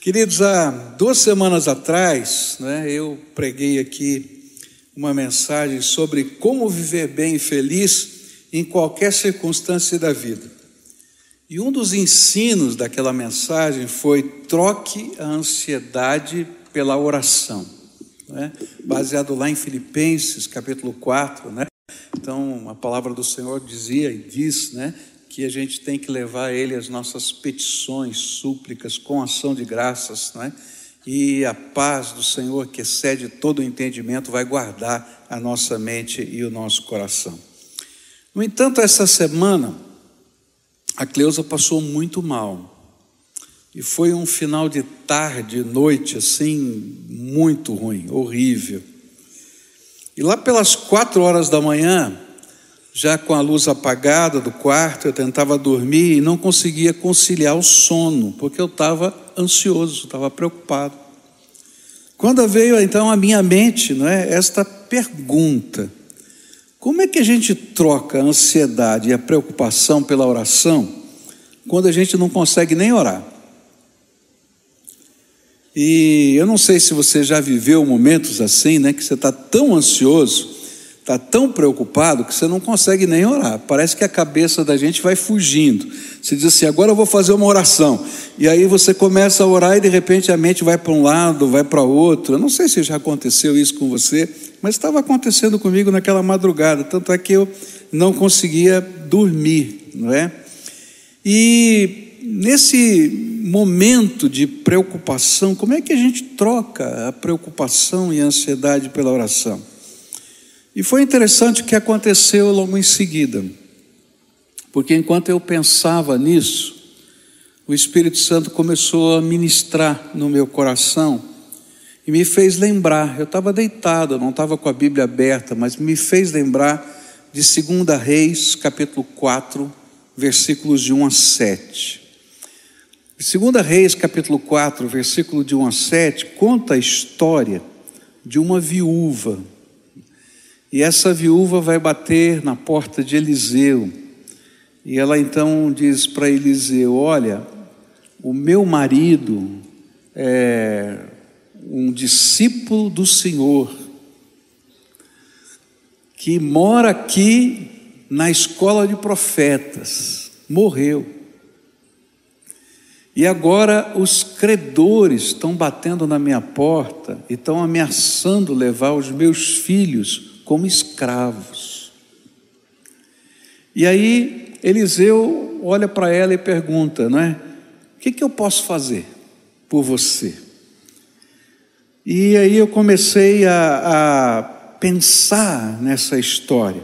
Queridos, há duas semanas atrás, né, eu preguei aqui uma mensagem sobre como viver bem e feliz em qualquer circunstância da vida. E um dos ensinos daquela mensagem foi troque a ansiedade pela oração, né? baseado lá em Filipenses capítulo 4, né? Então, a palavra do Senhor dizia e diz, né, que a gente tem que levar a Ele as nossas petições, súplicas, com ação de graças, né? E a paz do Senhor, que excede todo o entendimento, vai guardar a nossa mente e o nosso coração. No entanto, essa semana, a Cleusa passou muito mal. E foi um final de tarde, noite, assim, muito ruim, horrível. E lá pelas quatro horas da manhã, já com a luz apagada do quarto, eu tentava dormir e não conseguia conciliar o sono, porque eu estava ansioso, estava preocupado. Quando veio então à minha mente, não é, esta pergunta: como é que a gente troca a ansiedade e a preocupação pela oração quando a gente não consegue nem orar? E eu não sei se você já viveu momentos assim, né, que você está tão ansioso, está tão preocupado que você não consegue nem orar. Parece que a cabeça da gente vai fugindo. Você diz assim: agora eu vou fazer uma oração. E aí você começa a orar e de repente a mente vai para um lado, vai para outro. Eu não sei se já aconteceu isso com você, mas estava acontecendo comigo naquela madrugada. Tanto é que eu não conseguia dormir, não é? E nesse momento de preocupação, como é que a gente troca a preocupação e a ansiedade pela oração? E foi interessante o que aconteceu logo em seguida, porque enquanto eu pensava nisso, o Espírito Santo começou a ministrar no meu coração e me fez lembrar. Eu estava deitado, não estava com a Bíblia aberta, mas me fez lembrar de 2 Reis, capítulo 4, versículos de 1 a 7. Segunda Reis, capítulo 4, versículo de 1 a 7, conta a história de uma viúva. E essa viúva vai bater na porta de Eliseu. E ela então diz para Eliseu: Olha, o meu marido é um discípulo do Senhor, que mora aqui na escola de profetas, morreu. E agora os credores estão batendo na minha porta e estão ameaçando levar os meus filhos como escravos. E aí Eliseu olha para ela e pergunta, não é? O que, que eu posso fazer por você? E aí eu comecei a, a pensar nessa história.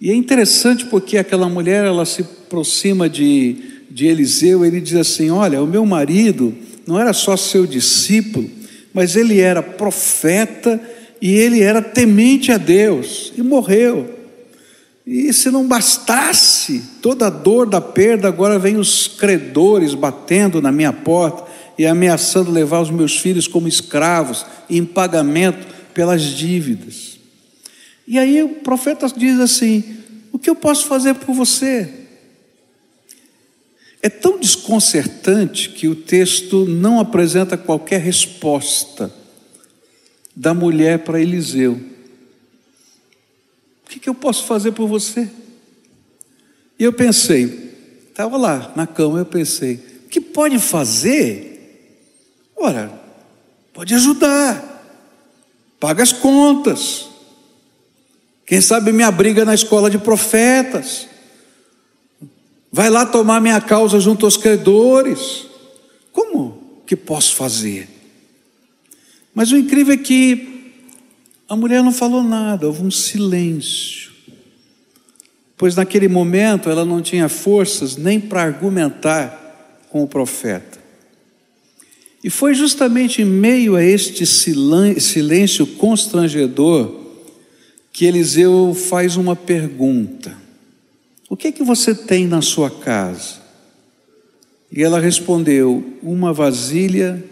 E é interessante porque aquela mulher, ela se aproxima de, de Eliseu, ele diz assim: Olha, o meu marido não era só seu discípulo, mas ele era profeta e ele era temente a Deus e morreu. E se não bastasse toda a dor da perda, agora vem os credores batendo na minha porta e ameaçando levar os meus filhos como escravos em pagamento pelas dívidas. E aí o profeta diz assim: O que eu posso fazer por você? É tão desconcertante que o texto não apresenta qualquer resposta da mulher para Eliseu. O que, que eu posso fazer por você? E eu pensei, estava lá na cama, eu pensei, o que pode fazer? Ora, pode ajudar, paga as contas, quem sabe me abriga na escola de profetas, vai lá tomar minha causa junto aos credores. Como que posso fazer? Mas o incrível é que a mulher não falou nada, houve um silêncio. Pois naquele momento ela não tinha forças nem para argumentar com o profeta. E foi justamente em meio a este silêncio constrangedor que Eliseu faz uma pergunta. O que é que você tem na sua casa? E ela respondeu: Uma vasilha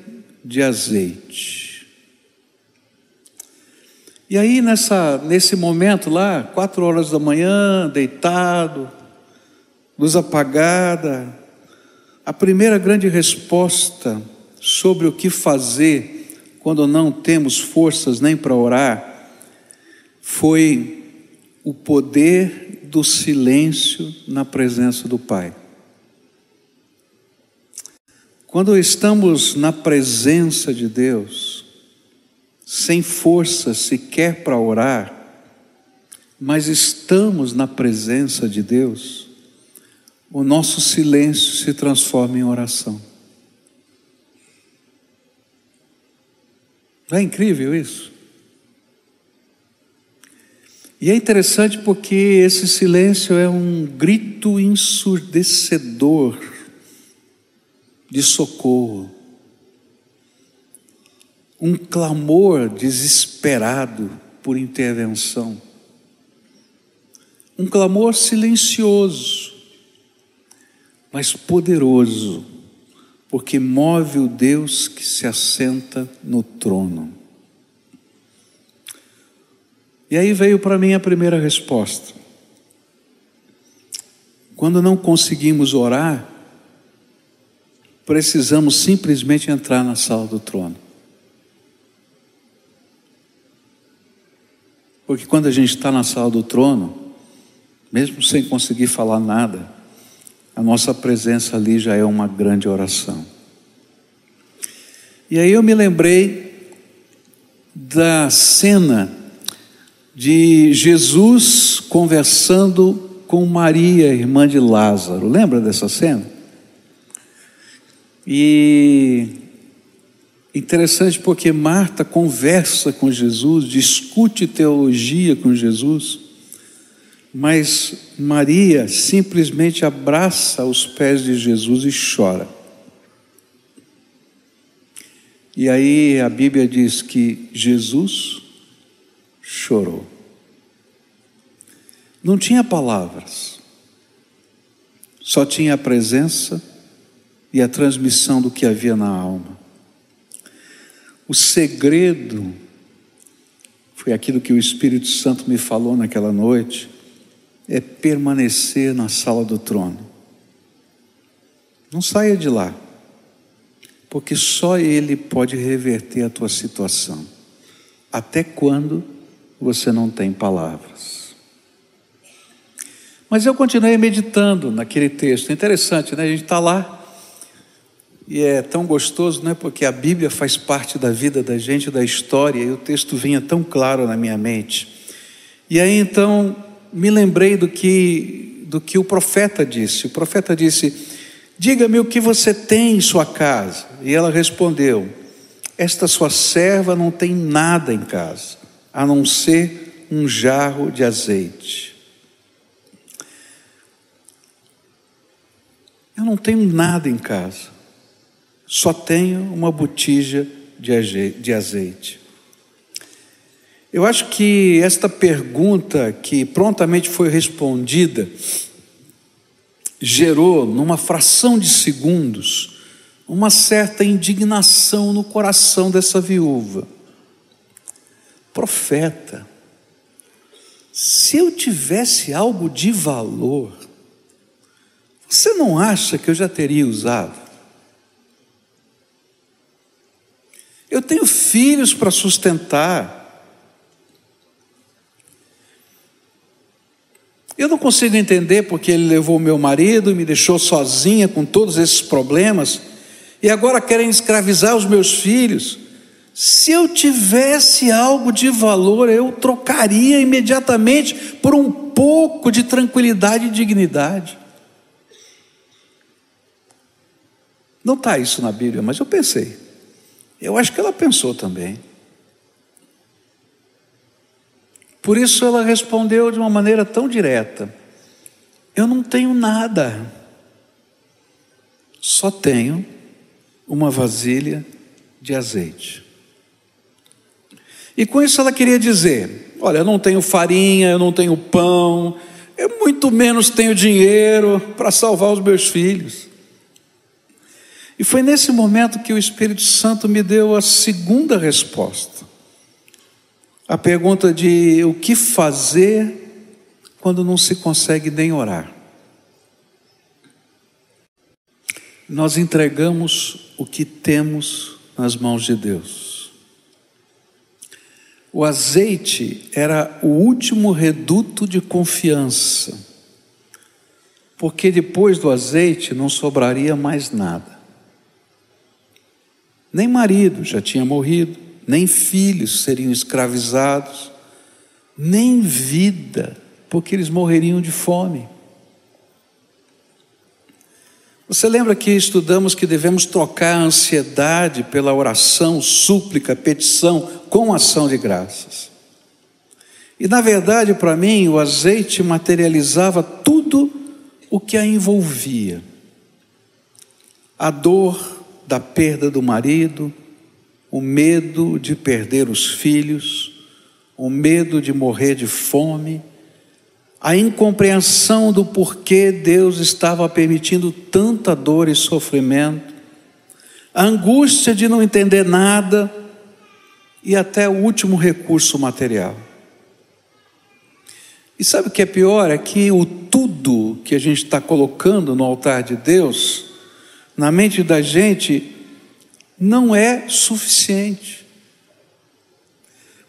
de azeite. E aí, nessa, nesse momento lá, quatro horas da manhã, deitado, luz apagada, A primeira grande resposta sobre o que fazer quando não temos forças nem para orar foi o poder do silêncio na presença do Pai. Quando estamos na presença de Deus, sem força sequer para orar, mas estamos na presença de Deus, o nosso silêncio se transforma em oração. Não é incrível isso? E é interessante porque esse silêncio é um grito ensurdecedor de socorro, um clamor desesperado por intervenção, um clamor silencioso, mas poderoso, porque move o Deus que se assenta no trono. E aí veio para mim a primeira resposta. Quando não conseguimos orar, precisamos simplesmente entrar na sala do trono. Porque quando a gente está na sala do trono, mesmo sem conseguir falar nada, a nossa presença ali já é uma grande oração. E aí eu me lembrei da cena de Jesus conversando com Maria, irmã de Lázaro. Lembra dessa cena? E interessante porque Marta conversa com Jesus, discute teologia com Jesus, mas Maria simplesmente abraça os pés de Jesus e chora. E aí a Bíblia diz que Jesus chorou. Não tinha palavras, só tinha a presença e a transmissão do que havia na alma. O segredo foi aquilo que o Espírito Santo me falou naquela noite, é permanecer na sala do trono. Não saia de lá, porque só Ele pode reverter a tua situação. Até quando você não tem palavras. Mas eu continuei meditando naquele texto. Interessante, né? A gente está lá e é tão gostoso, né? Porque a Bíblia faz parte da vida da gente, da história, e o texto vinha tão claro na minha mente. E aí então me lembrei do que do que o profeta disse. O profeta disse: Diga-me o que você tem em sua casa. E ela respondeu: Esta sua serva não tem nada em casa a não ser um jarro de azeite. Eu não tenho nada em casa, só tenho uma botija de azeite. Eu acho que esta pergunta, que prontamente foi respondida, gerou, numa fração de segundos, uma certa indignação no coração dessa viúva profeta, se eu tivesse algo de valor, você não acha que eu já teria usado? Eu tenho filhos para sustentar. Eu não consigo entender porque ele levou meu marido e me deixou sozinha com todos esses problemas, e agora querem escravizar os meus filhos. Se eu tivesse algo de valor, eu trocaria imediatamente por um pouco de tranquilidade e dignidade. Não está isso na Bíblia, mas eu pensei. Eu acho que ela pensou também. Por isso ela respondeu de uma maneira tão direta: Eu não tenho nada, só tenho uma vasilha de azeite. E com isso ela queria dizer: olha, eu não tenho farinha, eu não tenho pão, eu muito menos tenho dinheiro para salvar os meus filhos. E foi nesse momento que o Espírito Santo me deu a segunda resposta. A pergunta de o que fazer quando não se consegue nem orar. nós entregamos o que temos nas mãos de Deus. O azeite era o último reduto de confiança, porque depois do azeite não sobraria mais nada. Nem marido já tinha morrido, nem filhos seriam escravizados, nem vida, porque eles morreriam de fome. Você lembra que estudamos que devemos trocar a ansiedade pela oração, súplica, petição com ação de graças. E na verdade, para mim, o azeite materializava tudo o que a envolvia. A dor da perda do marido, o medo de perder os filhos, o medo de morrer de fome, a incompreensão do porquê Deus estava permitindo tanta dor e sofrimento, a angústia de não entender nada e até o último recurso material. E sabe o que é pior? É que o tudo que a gente está colocando no altar de Deus, na mente da gente, não é suficiente.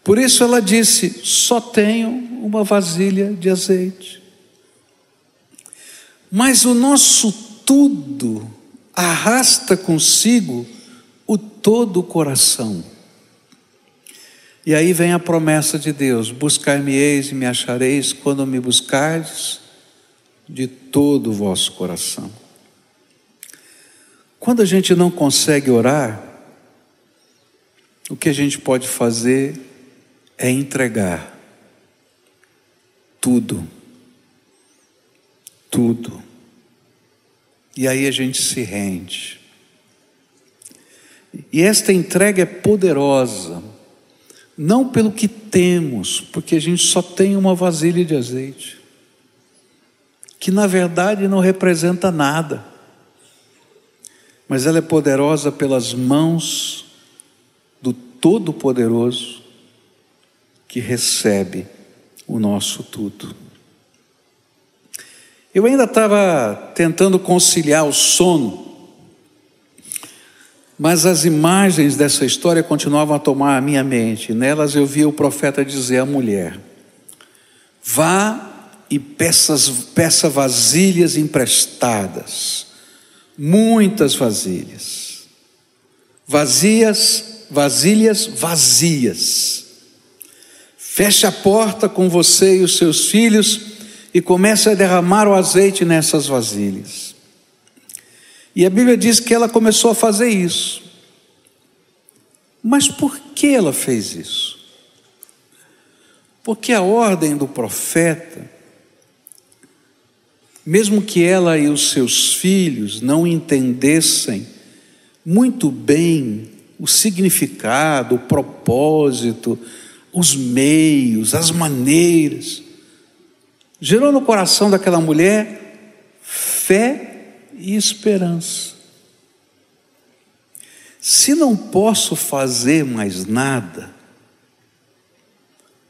Por isso ela disse: só tenho uma vasilha de azeite. Mas o nosso tudo arrasta consigo o todo o coração. E aí vem a promessa de Deus: buscar-me-eis e me achareis quando me buscardes de todo o vosso coração. Quando a gente não consegue orar, o que a gente pode fazer é entregar tudo. Tudo. E aí a gente se rende. E esta entrega é poderosa, não pelo que temos, porque a gente só tem uma vasilha de azeite, que na verdade não representa nada, mas ela é poderosa pelas mãos do Todo-Poderoso que recebe o nosso tudo. Eu ainda estava tentando conciliar o sono, mas as imagens dessa história continuavam a tomar a minha mente. Nelas eu via o profeta dizer à mulher: Vá e peças, peça vasilhas emprestadas, muitas vasilhas, vazias, vasilhas vazias Feche a porta com você e os seus filhos e comece a derramar o azeite nessas vasilhas. E a Bíblia diz que ela começou a fazer isso. Mas por que ela fez isso? Porque a ordem do profeta, mesmo que ela e os seus filhos não entendessem muito bem o significado, o propósito, os meios, as maneiras. Gerou no coração daquela mulher fé e esperança. Se não posso fazer mais nada,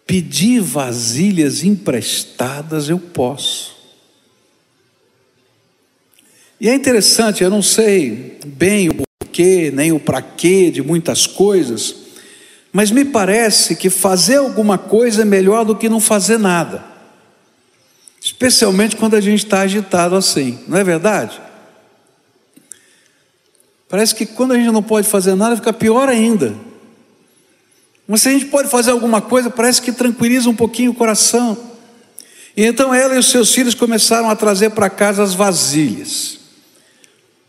pedir vasilhas emprestadas eu posso. E é interessante, eu não sei bem o porquê, nem o para quê de muitas coisas, mas me parece que fazer alguma coisa é melhor do que não fazer nada. Especialmente quando a gente está agitado assim, não é verdade? Parece que quando a gente não pode fazer nada, fica pior ainda. Mas se a gente pode fazer alguma coisa, parece que tranquiliza um pouquinho o coração. E então ela e os seus filhos começaram a trazer para casa as vasilhas.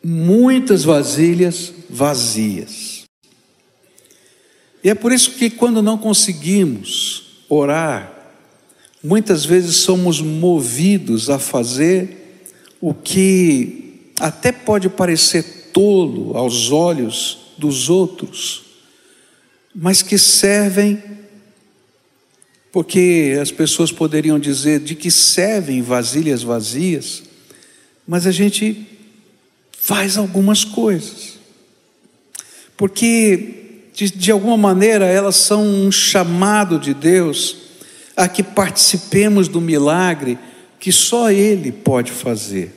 Muitas vasilhas vazias. E é por isso que quando não conseguimos orar, muitas vezes somos movidos a fazer o que até pode parecer tolo aos olhos dos outros, mas que servem porque as pessoas poderiam dizer de que servem vasilhas vazias, mas a gente faz algumas coisas. Porque de, de alguma maneira, elas são um chamado de Deus a que participemos do milagre que só Ele pode fazer.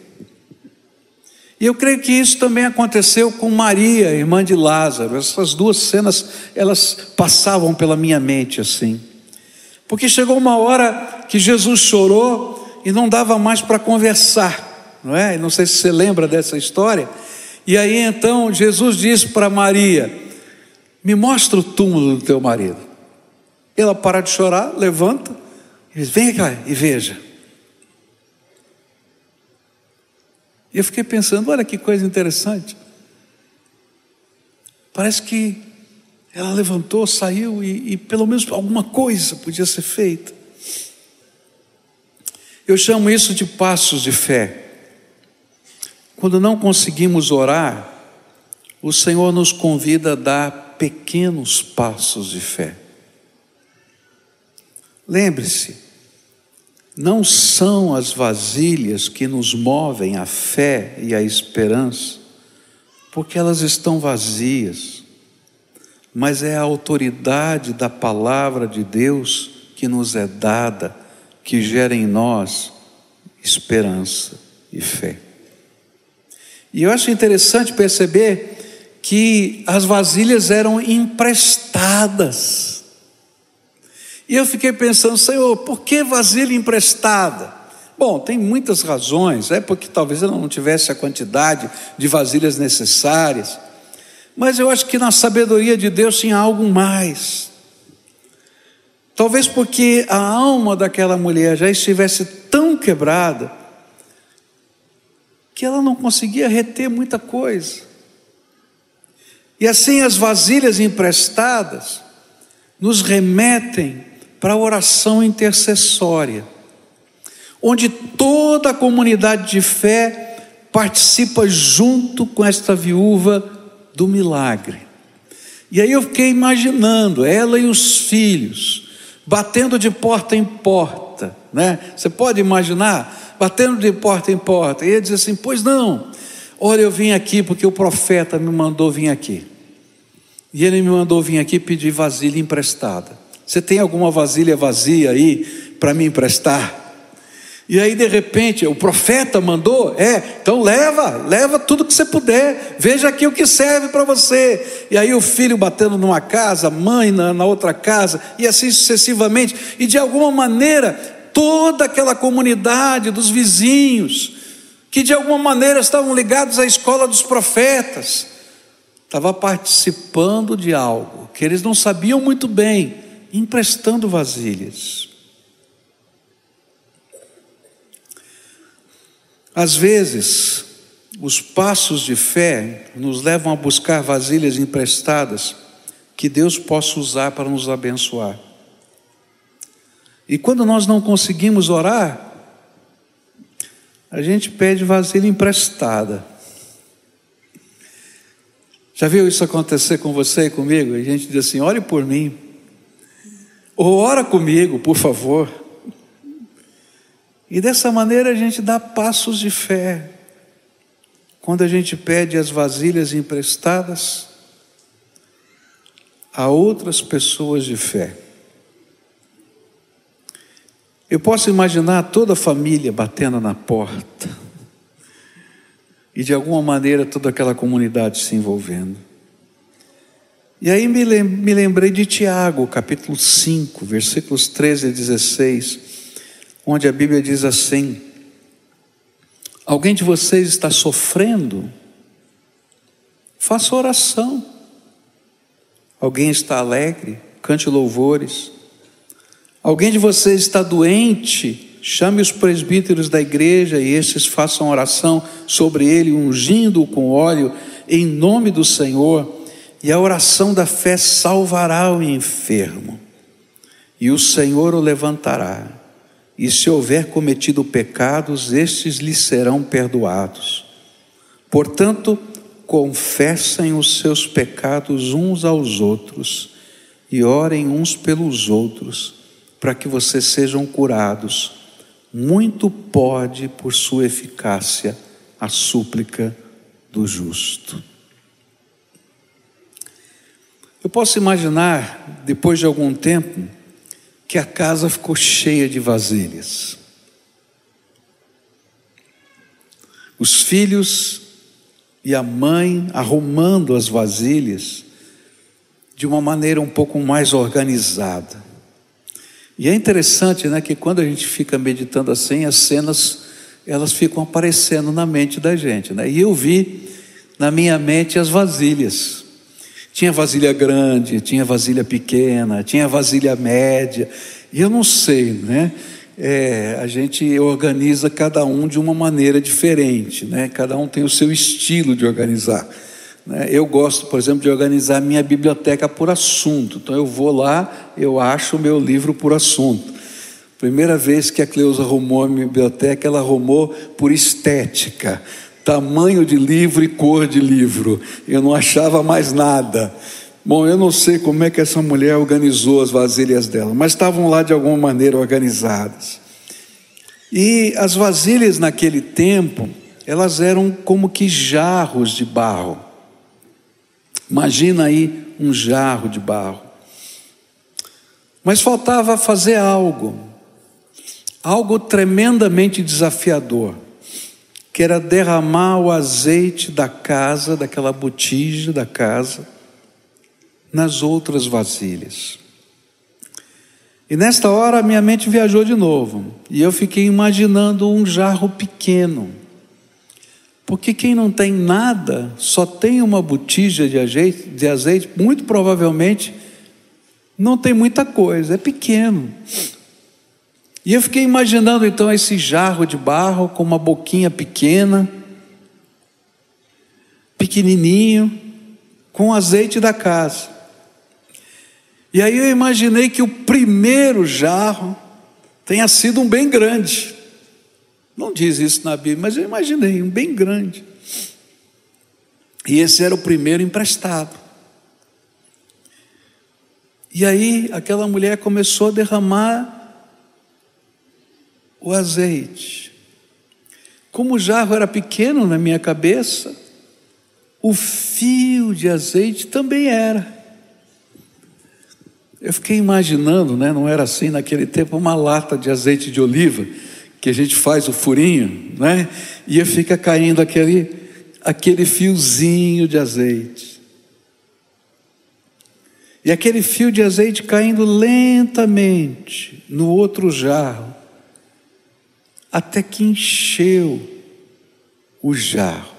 E eu creio que isso também aconteceu com Maria, irmã de Lázaro. Essas duas cenas, elas passavam pela minha mente assim. Porque chegou uma hora que Jesus chorou e não dava mais para conversar, não é? Não sei se você lembra dessa história. E aí então Jesus disse para Maria: Me mostra o túmulo do teu marido. Ela para de chorar, levanta e diz: Vem cá e veja. E eu fiquei pensando: olha que coisa interessante. Parece que ela levantou, saiu e, e pelo menos alguma coisa podia ser feita. Eu chamo isso de passos de fé. Quando não conseguimos orar, o Senhor nos convida a dar pequenos passos de fé. Lembre-se, não são as vasilhas que nos movem a fé e a esperança, porque elas estão vazias, mas é a autoridade da palavra de Deus que nos é dada, que gera em nós esperança e fé. E eu acho interessante perceber que as vasilhas eram emprestadas. E eu fiquei pensando, Senhor, por que vasilha emprestada? Bom, tem muitas razões, é porque talvez ela não tivesse a quantidade de vasilhas necessárias, mas eu acho que na sabedoria de Deus tinha algo mais. Talvez porque a alma daquela mulher já estivesse tão quebrada que ela não conseguia reter muita coisa. E assim as vasilhas emprestadas nos remetem para a oração intercessória, onde toda a comunidade de fé participa junto com esta viúva do milagre. E aí eu fiquei imaginando ela e os filhos batendo de porta em porta, né? Você pode imaginar batendo de porta em porta. E ele diz assim: "Pois não. Olha, eu vim aqui porque o profeta me mandou vir aqui. E ele me mandou vir aqui pedir vasilha emprestada. Você tem alguma vasilha vazia aí para me emprestar? E aí, de repente, o profeta mandou, é, então leva, leva tudo que você puder, veja aqui o que serve para você. E aí, o filho batendo numa casa, mãe na, na outra casa, e assim sucessivamente. E de alguma maneira, toda aquela comunidade dos vizinhos, que de alguma maneira estavam ligados à escola dos profetas, estava participando de algo que eles não sabiam muito bem, emprestando vasilhas. Às vezes, os passos de fé nos levam a buscar vasilhas emprestadas que Deus possa usar para nos abençoar. E quando nós não conseguimos orar, a gente pede vasilha emprestada. Já viu isso acontecer com você e comigo? A gente diz assim: olhe por mim. Ou ora comigo, por favor. E dessa maneira a gente dá passos de fé. Quando a gente pede as vasilhas emprestadas a outras pessoas de fé. Eu posso imaginar toda a família batendo na porta e de alguma maneira toda aquela comunidade se envolvendo. E aí me lembrei de Tiago, capítulo 5, versículos 13 a 16, onde a Bíblia diz assim: Alguém de vocês está sofrendo? Faça oração. Alguém está alegre? Cante louvores. Alguém de vocês está doente? Chame os presbíteros da igreja e estes façam oração sobre ele, ungindo-o com óleo, em nome do Senhor e a oração da fé salvará o enfermo, e o Senhor o levantará. E se houver cometido pecados, estes lhe serão perdoados. Portanto, confessem os seus pecados uns aos outros e orem uns pelos outros, para que vocês sejam curados. Muito pode, por sua eficácia, a súplica do justo. Eu posso imaginar, depois de algum tempo, que a casa ficou cheia de vasilhas. Os filhos e a mãe arrumando as vasilhas de uma maneira um pouco mais organizada. E é interessante, né, que quando a gente fica meditando assim, as cenas elas ficam aparecendo na mente da gente, né? E eu vi na minha mente as vasilhas. Tinha vasilha grande, tinha vasilha pequena, tinha vasilha média. E eu não sei, né? É, a gente organiza cada um de uma maneira diferente, né? Cada um tem o seu estilo de organizar. Né? Eu gosto, por exemplo, de organizar minha biblioteca por assunto. Então eu vou lá, eu acho o meu livro por assunto. Primeira vez que a Cleusa arrumou a minha biblioteca, ela arrumou por estética, tamanho de livro e cor de livro. Eu não achava mais nada. Bom, eu não sei como é que essa mulher organizou as vasilhas dela, mas estavam lá de alguma maneira organizadas. E as vasilhas naquele tempo, elas eram como que jarros de barro. Imagina aí um jarro de barro. Mas faltava fazer algo, algo tremendamente desafiador, que era derramar o azeite da casa, daquela botija da casa, nas outras vasilhas. E nesta hora minha mente viajou de novo, e eu fiquei imaginando um jarro pequeno porque quem não tem nada, só tem uma botija de azeite, de azeite, muito provavelmente não tem muita coisa, é pequeno. E eu fiquei imaginando então esse jarro de barro com uma boquinha pequena, pequenininho, com azeite da casa. E aí eu imaginei que o primeiro jarro tenha sido um bem grande. Não diz isso na Bíblia, mas eu imaginei um bem grande. E esse era o primeiro emprestado. E aí aquela mulher começou a derramar o azeite. Como o jarro era pequeno na minha cabeça, o fio de azeite também era. Eu fiquei imaginando, né, não era assim naquele tempo, uma lata de azeite de oliva que a gente faz o furinho, né? E fica caindo aquele, aquele fiozinho de azeite. E aquele fio de azeite caindo lentamente no outro jarro, até que encheu o jarro.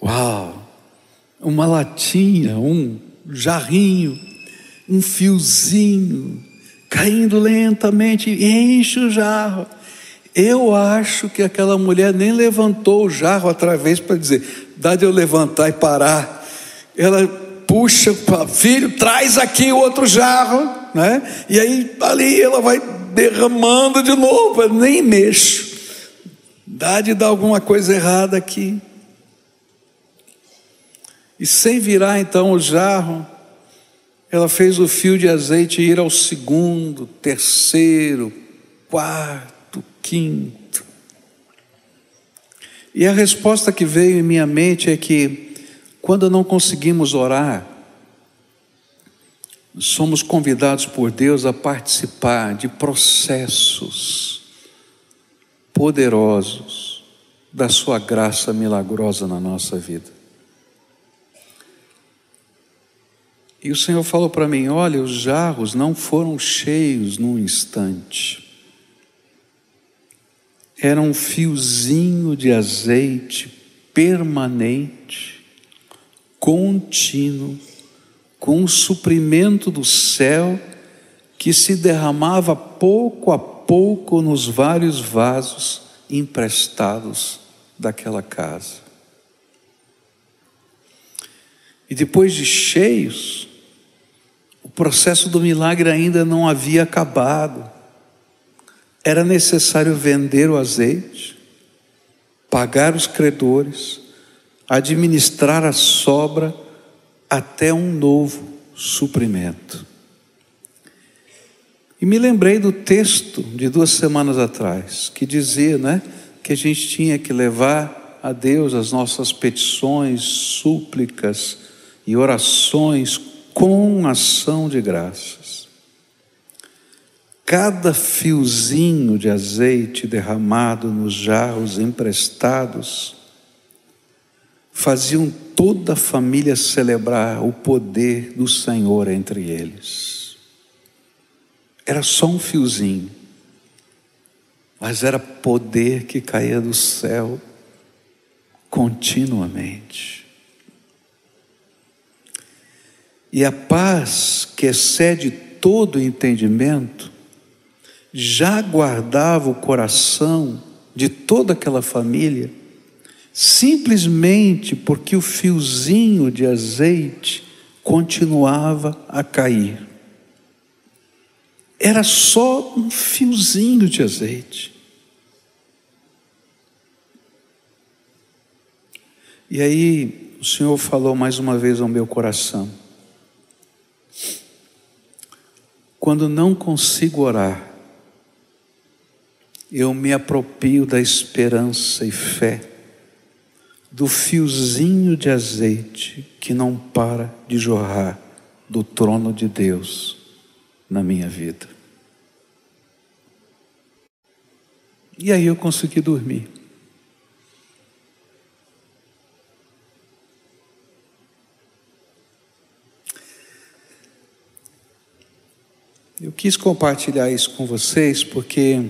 Uau! Uma latinha, um jarrinho, um fiozinho caindo lentamente, enche o jarro. Eu acho que aquela mulher nem levantou o jarro outra vez para dizer, dá de eu levantar e parar. Ela puxa, filho, traz aqui o outro jarro, né? E aí ali ela vai derramando de novo, eu nem mexo. Dá de dar alguma coisa errada aqui. E sem virar então o jarro, ela fez o fio de azeite ir ao segundo, terceiro, quarto, quinto. E a resposta que veio em minha mente é que, quando não conseguimos orar, somos convidados por Deus a participar de processos poderosos da Sua graça milagrosa na nossa vida. E o Senhor falou para mim: olha, os jarros não foram cheios num instante. Era um fiozinho de azeite permanente, contínuo, com o suprimento do céu que se derramava pouco a pouco nos vários vasos emprestados daquela casa. E depois de cheios, processo do milagre ainda não havia acabado. Era necessário vender o azeite, pagar os credores, administrar a sobra até um novo suprimento. E me lembrei do texto de duas semanas atrás, que dizia, né, que a gente tinha que levar a Deus as nossas petições, súplicas e orações com ação de graças. Cada fiozinho de azeite derramado nos jarros emprestados faziam toda a família celebrar o poder do Senhor entre eles. Era só um fiozinho, mas era poder que caía do céu continuamente. E a paz que excede todo entendimento já guardava o coração de toda aquela família, simplesmente porque o fiozinho de azeite continuava a cair. Era só um fiozinho de azeite. E aí o Senhor falou mais uma vez ao meu coração. Quando não consigo orar, eu me aproprio da esperança e fé, do fiozinho de azeite que não para de jorrar do trono de Deus na minha vida. E aí eu consegui dormir. Eu quis compartilhar isso com vocês porque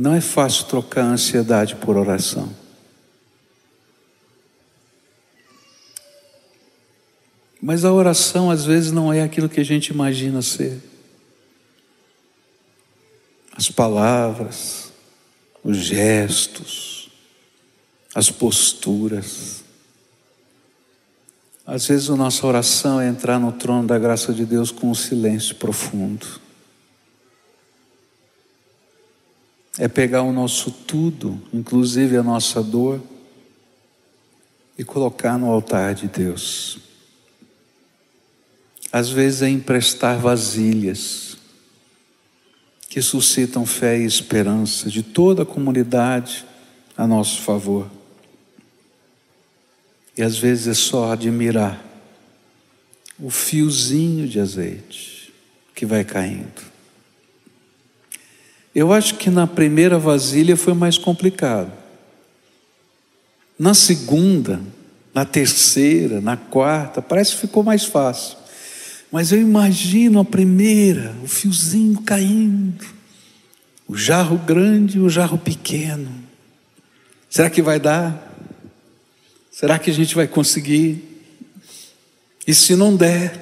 Não é fácil trocar a ansiedade por oração. Mas a oração às vezes não é aquilo que a gente imagina ser. As palavras, os gestos, as posturas. Às vezes a nossa oração é entrar no trono da graça de Deus com um silêncio profundo. é pegar o nosso tudo, inclusive a nossa dor, e colocar no altar de Deus. Às vezes é emprestar vasilhas que suscitam fé e esperança de toda a comunidade a nosso favor. E às vezes é só admirar o fiozinho de azeite que vai caindo. Eu acho que na primeira vasilha foi mais complicado. Na segunda, na terceira, na quarta, parece que ficou mais fácil. Mas eu imagino a primeira, o fiozinho caindo, o jarro grande e o jarro pequeno. Será que vai dar? Será que a gente vai conseguir? E se não der?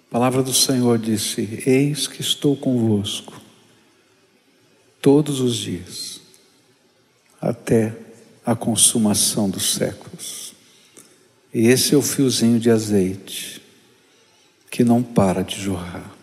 A palavra do Senhor disse: Eis que estou convosco todos os dias, até a consumação dos séculos. E esse é o fiozinho de azeite que não para de jorrar.